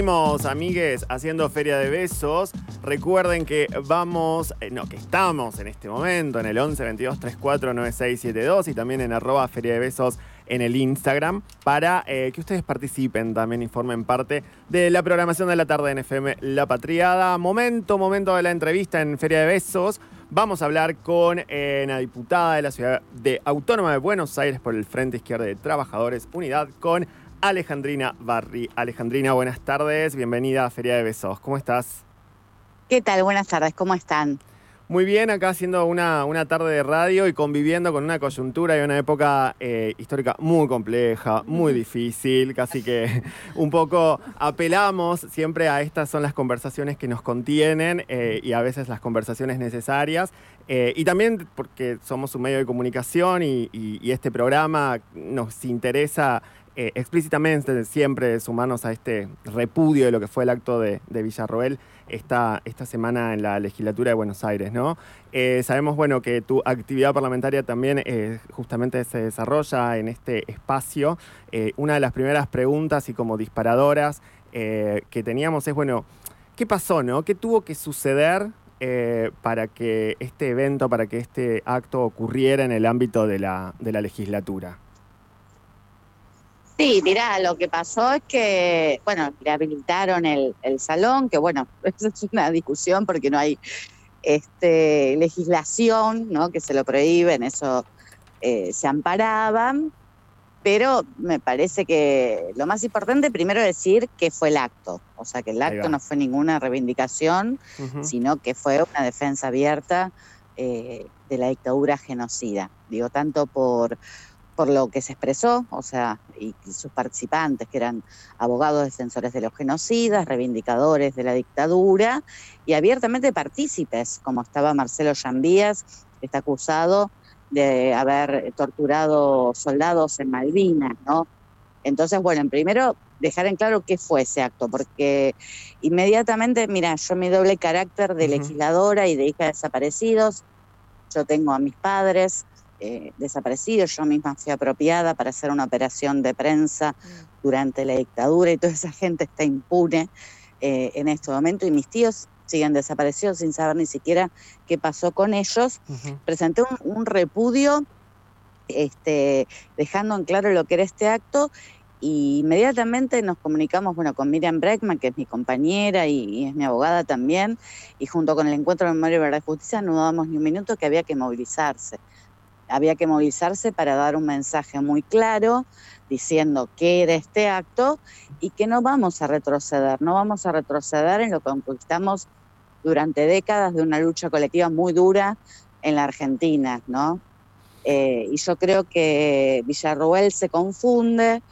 Seguimos, amigues, haciendo Feria de Besos. Recuerden que vamos, eh, no, que estamos en este momento en el 11 22 34 9672 y también en arroba Feria de Besos en el Instagram para eh, que ustedes participen, también informen parte de la programación de la tarde en FM La Patriada. Momento, momento de la entrevista en Feria de Besos. Vamos a hablar con eh, una diputada de la ciudad de Autónoma de Buenos Aires por el Frente Izquierda de Trabajadores, Unidad, con Alejandrina Barri. Alejandrina, buenas tardes, bienvenida a Feria de Besos. ¿Cómo estás? ¿Qué tal? Buenas tardes, ¿cómo están? Muy bien, acá haciendo una, una tarde de radio y conviviendo con una coyuntura y una época eh, histórica muy compleja, muy difícil, casi que un poco apelamos siempre a estas son las conversaciones que nos contienen eh, y a veces las conversaciones necesarias. Eh, y también porque somos un medio de comunicación y, este programa nos interesa eh, explícitamente siempre sumarnos a este repudio de lo que fue el acto de, Villarroel esta, esta semana en la legislatura de Buenos Aires, ¿no? Eh, sabemos, bueno, que tu actividad parlamentaria también eh, justamente se desarrolla en este espacio. una de las primeras preguntas y como disparadoras que teníamos es, bueno, ¿qué pasó, no? ¿Qué tuvo que suceder para que este evento, para que este acto ocurriera en el ámbito de la, de la legislatura? Sí, mira, lo que pasó es que, bueno, rehabilitaron el, el salón, que bueno, eso es una discusión porque no hay este, legislación ¿no? que se lo prohíben, eso eh, se amparaban, pero me parece que lo más importante primero decir que fue el acto, o sea que el acto no fue ninguna reivindicación, sino que fue una defensa abierta eh, de la dictadura genocida, digo, tanto por por lo que se expresó, o sea, y, sus participantes, que eran abogados defensores de los genocidas, reivindicadores de la dictadura y abiertamente partícipes, como estaba Marcelo Llambías, que está acusado de haber torturado soldados en Malvinas, ¿no? Entonces, bueno, en primero dejar en claro qué fue ese acto, porque inmediatamente, mira, yo mi doble carácter de legisladora y de hija de desaparecidos, yo tengo a mis padres, eh, desaparecido. Yo misma fui apropiada para hacer una operación de prensa durante la dictadura y toda esa gente está impune eh, en este momento y mis tíos siguen desaparecidos sin saber ni siquiera qué pasó con ellos. Presenté un, repudio este, dejando en claro lo que era este acto y inmediatamente nos comunicamos bueno, con Miriam Breckman, que es mi compañera y, y, es mi abogada también, y junto con el Encuentro de Memoria y Verdad y Justicia no dudamos ni un minuto que había que movilizarse había que movilizarse para dar un mensaje muy claro diciendo qué era este acto y que no vamos a retroceder, no vamos a retroceder en lo que conquistamos durante décadas de una lucha colectiva muy dura en la Argentina, ¿no? Eh, y yo creo que Villarroel se confunde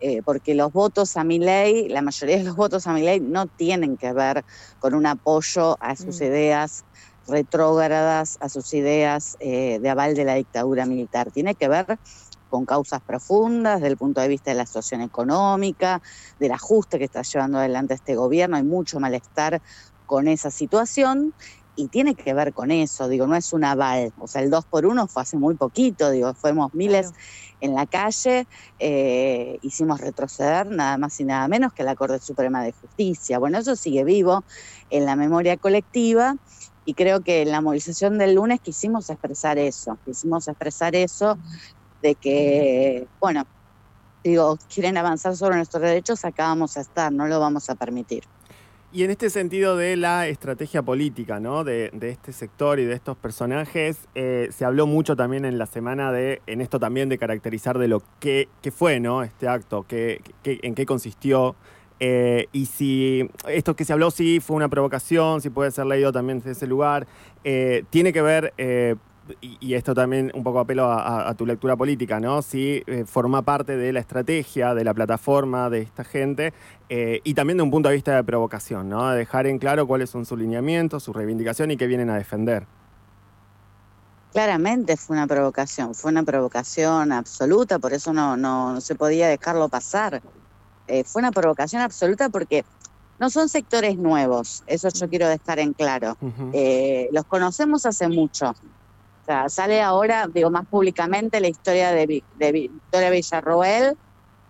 eh, porque los votos a mi ley, la mayoría de los votos a mi ley no tienen que ver con un apoyo a sus mm. ideas retrógradas a sus ideas eh, de aval de la dictadura militar. Tiene que ver con causas profundas desde el punto de vista de la situación económica, del ajuste que está llevando adelante este gobierno. Hay mucho malestar con esa situación y tiene que ver con eso, digo, no es un aval, o sea, el 2 por 1 fue hace muy poquito, digo, fuimos miles en la calle, eh, hicimos retroceder nada más y nada menos que la Corte Suprema de Justicia. Bueno, eso sigue vivo en la memoria colectiva y creo que en la movilización del lunes quisimos expresar eso, quisimos expresar eso de que, bueno, digo, quieren avanzar sobre nuestros derechos, acá vamos a estar, no lo vamos a permitir. Y en este sentido de la estrategia política, ¿no? De, este sector y de estos personajes, eh, se habló mucho también en la semana de, en esto también de caracterizar de lo que, fue, ¿no? Este acto, que, en qué consistió, eh, y si esto que se habló sí fue una provocación, si puede ser leído también desde ese lugar, eh, tiene que ver, eh, y, esto también un poco apelo a, tu lectura política, ¿no? Si forma parte de la estrategia, de la plataforma de esta gente, y también de un punto de vista de provocación, ¿no? De dejar en claro cuáles son sus lineamientos, su reivindicación y qué vienen a defender. Claramente fue una provocación, fue una provocación absoluta, por eso no, no se podía dejarlo pasar. Eh, fue una provocación absoluta porque no son sectores nuevos, eso yo quiero dejar en claro. Eh, los conocemos hace mucho. Sale ahora, digo, más públicamente la historia de, Victoria Villarroel,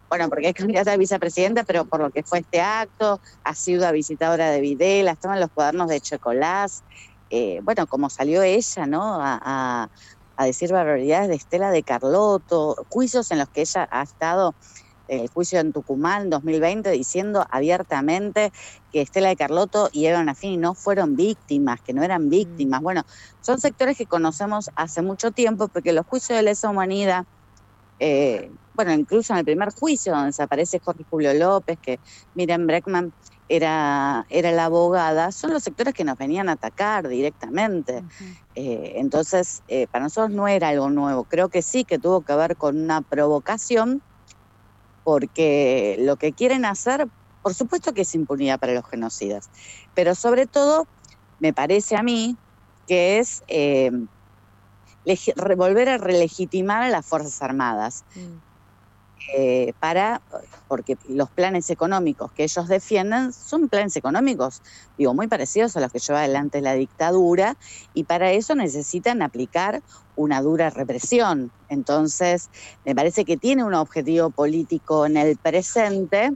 bueno, porque es candidata a vicepresidenta, pero por lo que fue este acto, ha sido visitadora de Videla, estaban los cuadernos de Chocolás, eh, bueno, como salió ella, ¿no? A, decir barbaridades de Estela de Carlotto, juicios en los que ella ha estado, el juicio en Tucumán en 2020, diciendo abiertamente que Estela de Carlotto y Eva Nafini no fueron víctimas, que no eran víctimas. Mm. Bueno, son sectores que conocemos hace mucho tiempo porque los juicios de lesa humanidad eh, bueno, incluso en el primer juicio donde desaparece Jorge Julio López, que Miriam Breckman era, era la abogada, son los sectores que nos venían a atacar directamente. Eh, entonces, eh, para nosotros no era algo nuevo. Creo que sí que tuvo que ver con una provocación, porque lo que quieren hacer, por supuesto que es impunidad para los genocidas, pero sobre todo, me parece a mí, que es volver a relegitimar a las Fuerzas Armadas. Mm. Eh, para, porque los planes económicos que ellos defienden son planes económicos, digo, muy parecidos a los que lleva adelante la dictadura, y para eso necesitan aplicar una dura represión. Entonces, me parece que tiene un objetivo político en el presente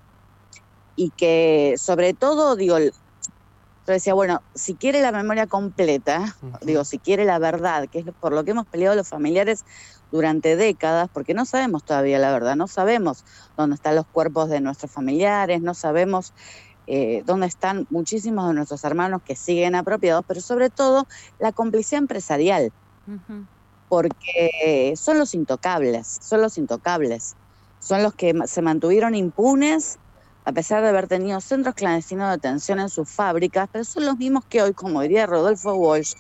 y que sobre todo, digo, yo decía, bueno, si quiere la memoria completa, digo, si quiere la verdad, que es por lo que hemos peleado los familiares durante décadas, porque no sabemos todavía la verdad, no sabemos dónde están los cuerpos de nuestros familiares, no sabemos eh, dónde están muchísimos de nuestros hermanos que siguen apropiados, pero sobre todo la complicidad empresarial, porque son los intocables, son los intocables, son los que se mantuvieron impunes a pesar de haber tenido centros clandestinos de detención en sus fábricas, pero son los mismos que hoy, como diría Rodolfo Walsh,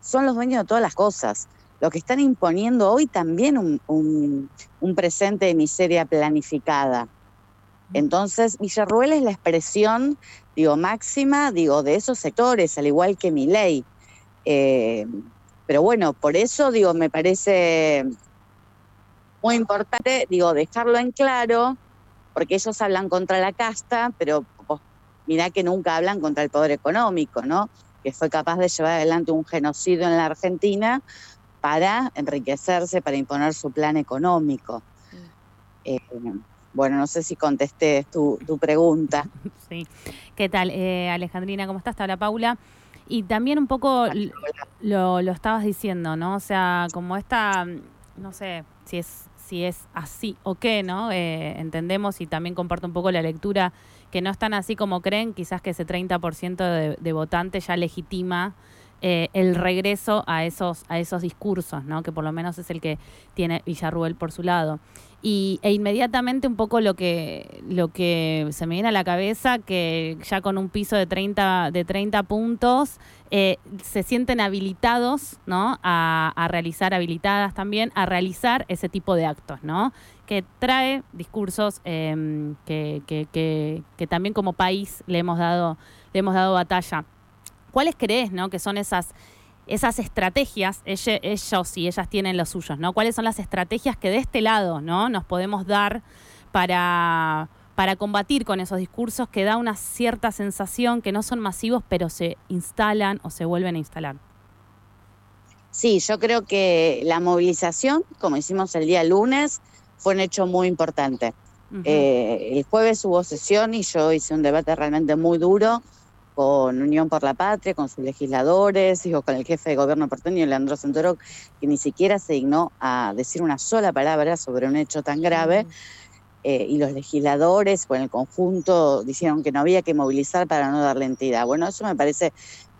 son los dueños de todas las cosas. Lo que están imponiendo hoy también un, presente de miseria planificada. Entonces, Villarruel es la expresión, digo, máxima, digo, de esos sectores, al igual que mi ley. Eh, pero bueno, por eso, digo, me parece muy importante, digo, dejarlo en claro, porque ellos hablan contra la casta, pero mirá que nunca hablan contra el poder económico, ¿no? Que fue capaz de llevar adelante un genocidio en la Argentina para enriquecerse, para imponer su plan económico. Eh, bueno, no sé si contesté tu, pregunta. Sí. ¿Qué tal, eh, Alejandrina? ¿Cómo estás? Te habla Paula. Y también un poco lo, lo estabas diciendo, ¿no? O sea, como esta, no sé si es si es así o qué, ¿no? Eh, entendemos y también comparto un poco la lectura que no están así como creen, quizás que ese 30% de, de votantes ya legitima eh, el regreso a esos, a esos discursos, ¿no? que por lo menos es el que tiene Villarruel por su lado. Y, e inmediatamente un poco lo que, lo que se me viene a la cabeza, que ya con un piso de 30, de 30 puntos eh, se sienten habilitados ¿no? A, a, realizar, habilitadas también, a realizar ese tipo de actos, ¿no? que trae discursos em, que, que, que, que también como país le hemos dado, le hemos dado batalla. ¿Cuáles crees, no? Que son esas, esas estrategias, ellos, y ellas tienen los suyos, ¿no? ¿Cuáles son las estrategias que de este lado, ¿no? Nos podemos dar para, para combatir con esos discursos que da una cierta sensación que no son masivos, pero se instalan o se vuelven a instalar. Sí, yo creo que la movilización, como hicimos el día lunes, fue un hecho muy importante. Eh, el jueves hubo sesión y yo hice un debate realmente muy duro con Unión por la Patria, con sus legisladores, digo, con el jefe de gobierno porteño, Leandro Santoro, que ni siquiera se dignó a decir una sola palabra sobre un hecho tan grave. Eh, y los legisladores, con el conjunto, dijeron que no había que movilizar para no darle entidad. Bueno, eso me parece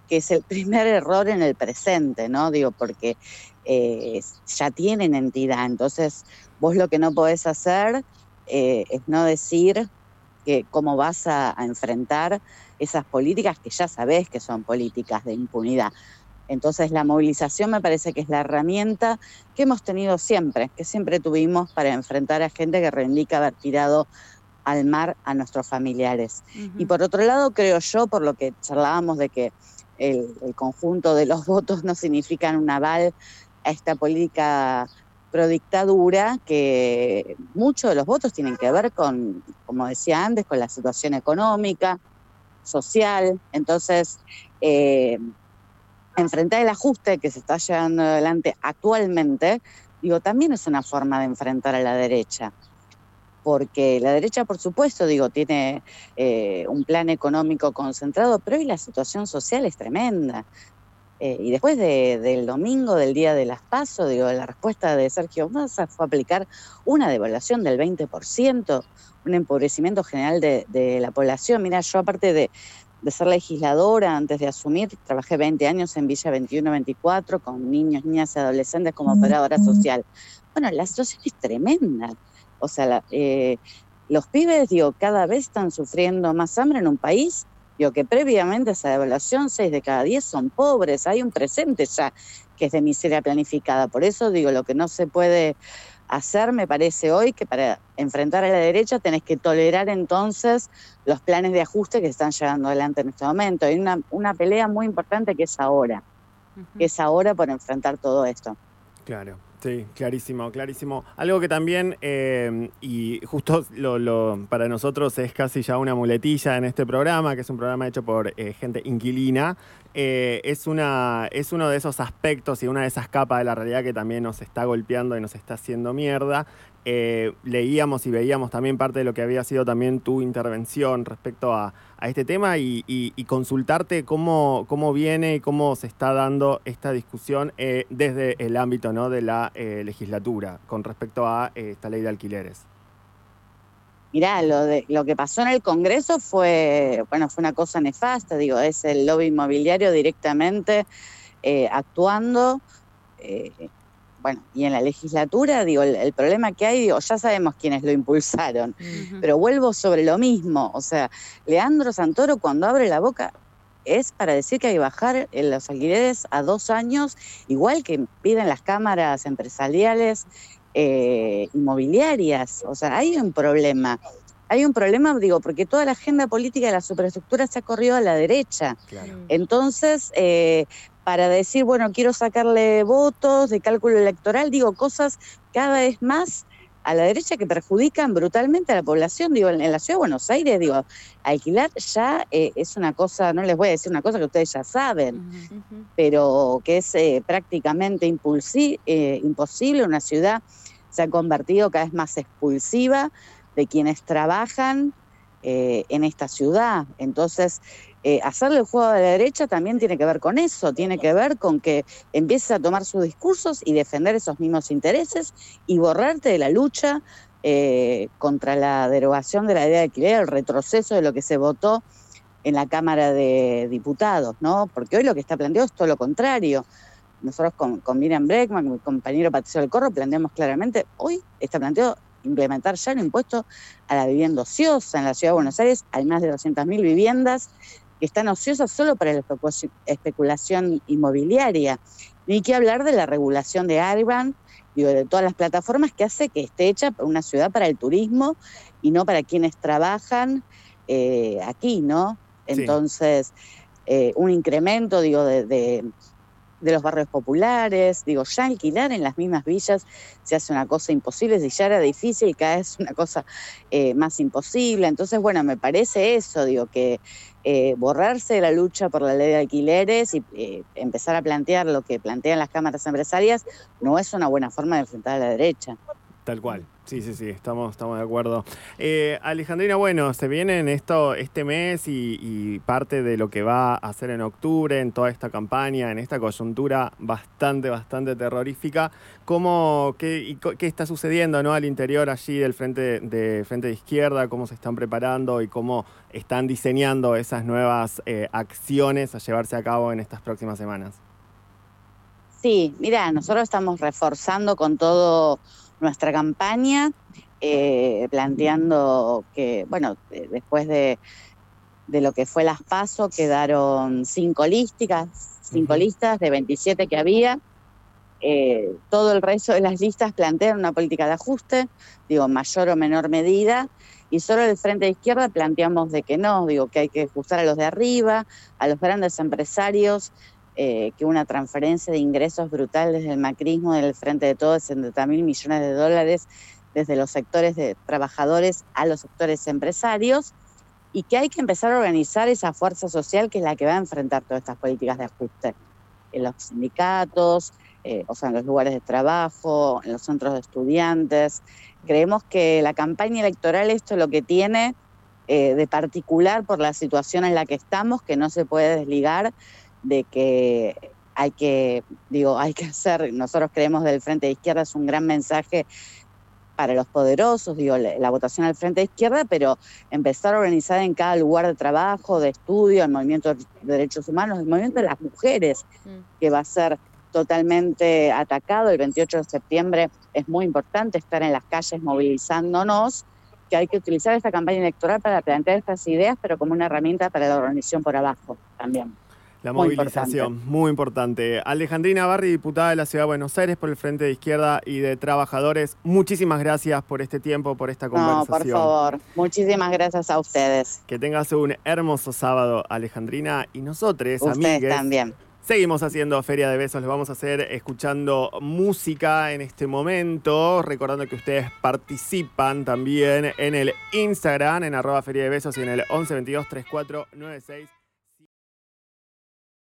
que es el primer error en el presente, ¿no? Digo, porque eh, ya tienen entidad, entonces vos lo que no podés hacer eh, es no decir que cómo vas a enfrentar esas políticas que ya sabés que son políticas de impunidad. Entonces la movilización me parece que es la herramienta que hemos tenido siempre, que siempre tuvimos para enfrentar a gente que reivindica haber tirado al mar a nuestros familiares. Y por otro lado, creo yo, por lo que charlábamos de que el, conjunto de los votos no significan un aval a esta política prodictadura, que muchos de los votos tienen que ver con, como decía antes, con la situación económica, social. Entonces, eh, enfrentar el ajuste que se está llevando adelante actualmente, digo, también es una forma de enfrentar a la derecha. porque la derecha, por supuesto, digo, tiene eh, un plan económico concentrado, pero hoy la situación social es tremenda. Eh, y después del domingo, del día de las PASO, digo, la respuesta de Sergio Massa fue aplicar una devaluación del 20%, un empobrecimiento general de, la población. Mira, yo aparte de, ser legisladora, antes de asumir, trabajé 20 años en Villa 21-24 con niños, niñas y adolescentes como operadora social. Bueno, la situación es tremenda. O sea, eh, los pibes, digo, cada vez están sufriendo más hambre en un país, digo, que previamente a esa devaluación, 6 de cada 10 son pobres, hay un presente ya que es de miseria planificada. Por eso digo, lo que no se puede hacer, me parece hoy, que para enfrentar a la derecha tenés que tolerar entonces los planes de ajuste que están llevando adelante en este momento. Hay una, una pelea muy importante que es ahora, que es ahora por enfrentar todo esto. Claro. Sí, clarísimo, clarísimo. Algo que también, eh, y justo lo, para nosotros es casi ya una muletilla en este programa, que es un programa hecho por eh, gente inquilina, eh, es, una, es uno de esos aspectos y una de esas capas de la realidad que también nos está golpeando y nos está haciendo mierda. Leíamos y veíamos también parte de lo que había sido también tu intervención respecto a, este tema y, consultarte cómo, cómo viene y cómo se está dando esta discusión eh, desde el ámbito ¿no? de la eh, legislatura con respecto a eh, esta ley de alquileres. Mirá, lo, de, lo que pasó en el Congreso fue, bueno, fue una cosa nefasta, digo, es el lobby inmobiliario directamente actuando bueno, y en la legislatura, digo, el, problema que hay, digo, ya sabemos quiénes lo impulsaron, pero vuelvo sobre lo mismo, o sea, Leandro Santoro cuando abre la boca es para decir que hay que bajar los alquileres a dos años, igual que piden las cámaras empresariales eh, inmobiliarias, o sea, hay un problema. Hay un problema, digo, porque toda la agenda política de la superestructura se ha corrido a la derecha. Entonces, eh, para decir, bueno, quiero sacarle votos de cálculo electoral, digo, cosas cada vez más a la derecha que perjudican brutalmente a la población. Digo, en, la ciudad de Buenos Aires, digo, alquilar ya eh, es una cosa, no les voy a decir una cosa que ustedes ya saben, pero que es eh, prácticamente eh, imposible. Una ciudad se ha convertido cada vez más expulsiva de quienes trabajan en esta ciudad. Entonces, eh, hacerle el juego a la derecha también tiene que ver con eso, tiene que ver con que empieces a tomar sus discursos y defender esos mismos intereses y borrarte de la lucha eh, contra la derogación de la idea de alquiler, el retroceso de lo que se votó en la Cámara de Diputados, ¿no? Porque hoy lo que está planteado es todo lo contrario. Nosotros con, con Miriam Breckman, mi compañero Patricio del Corro, planteamos claramente, hoy está planteado implementar ya el impuesto a la vivienda ociosa en la Ciudad de Buenos Aires. Hay más de 200.000 viviendas que están ociosas solo para la especulación inmobiliaria. Ni que hablar de la regulación de Airbnb y de todas las plataformas que hace que esté hecha una ciudad para el turismo y no para quienes trabajan eh, aquí, ¿no? Entonces, eh, un incremento, digo, de de los barrios populares, digo, ya alquilar en las mismas villas se hace una cosa imposible, si ya era difícil, cada vez es una cosa eh, más imposible. Entonces, bueno, me parece eso, digo, que eh, borrarse de la lucha por la ley de alquileres y eh, empezar a plantear lo que plantean las cámaras empresarias no es una buena forma de enfrentar a la derecha. Tal cual. Sí, sí, sí, estamos, estamos de acuerdo. Eh, Alejandrina, bueno, se viene en esto este mes y, parte de lo que va a hacer en octubre, en toda esta campaña, en esta coyuntura bastante, bastante terrorífica. ¿Cómo, qué, qué está sucediendo ¿no? al interior allí del frente de, frente de izquierda? ¿Cómo se están preparando y cómo están diseñando esas nuevas eh, acciones a llevarse a cabo en estas próximas semanas? Sí, mira, nosotros estamos reforzando con todo nuestra campaña, eh, planteando que, bueno, después de, lo que fue las PASO, quedaron cinco listas, cinco listas de 27 que había. Eh, todo el resto de las listas plantean una política de ajuste, digo, mayor o menor medida, y solo el Frente de Izquierda planteamos de que no, digo, que hay que ajustar a los de arriba, a los grandes empresarios, eh, que una transferencia de ingresos brutal desde el macrismo del frente de todos, 60 mil millones de dólares desde los sectores de trabajadores a los sectores empresarios y que hay que empezar a organizar esa fuerza social que es la que va a enfrentar todas estas políticas de ajuste. En los sindicatos, eh, o sea, en los lugares de trabajo, en los centros de estudiantes. Creemos que la campaña electoral esto es lo que tiene eh, de particular por la situación en la que estamos, que no se puede desligar de que hay que, digo, hay que hacer, nosotros creemos del Frente de Izquierda es un gran mensaje para los poderosos, digo, la, votación al Frente de Izquierda, pero empezar a organizar en cada lugar de trabajo, de estudio, el movimiento de derechos humanos, el movimiento de las mujeres, mm. que va a ser totalmente atacado el 28 de septiembre. Es muy importante estar en las calles movilizándonos, que hay que utilizar esta campaña electoral para plantear estas ideas, pero como una herramienta para la organización por abajo también. La movilización, muy importante. Alejandrina Barri, diputada de la Ciudad de Buenos Aires por el Frente de Izquierda y de Trabajadores, muchísimas gracias por este tiempo, por esta conversación. No, por favor, muchísimas gracias a ustedes. Que tengas un hermoso sábado, Alejandrina, y nosotros, ustedes también. Seguimos haciendo Feria de Besos, les vamos a hacer escuchando música en este momento, recordando que ustedes participan también en el Instagram, en arroba Feria de Besos y en el 11 22 34 96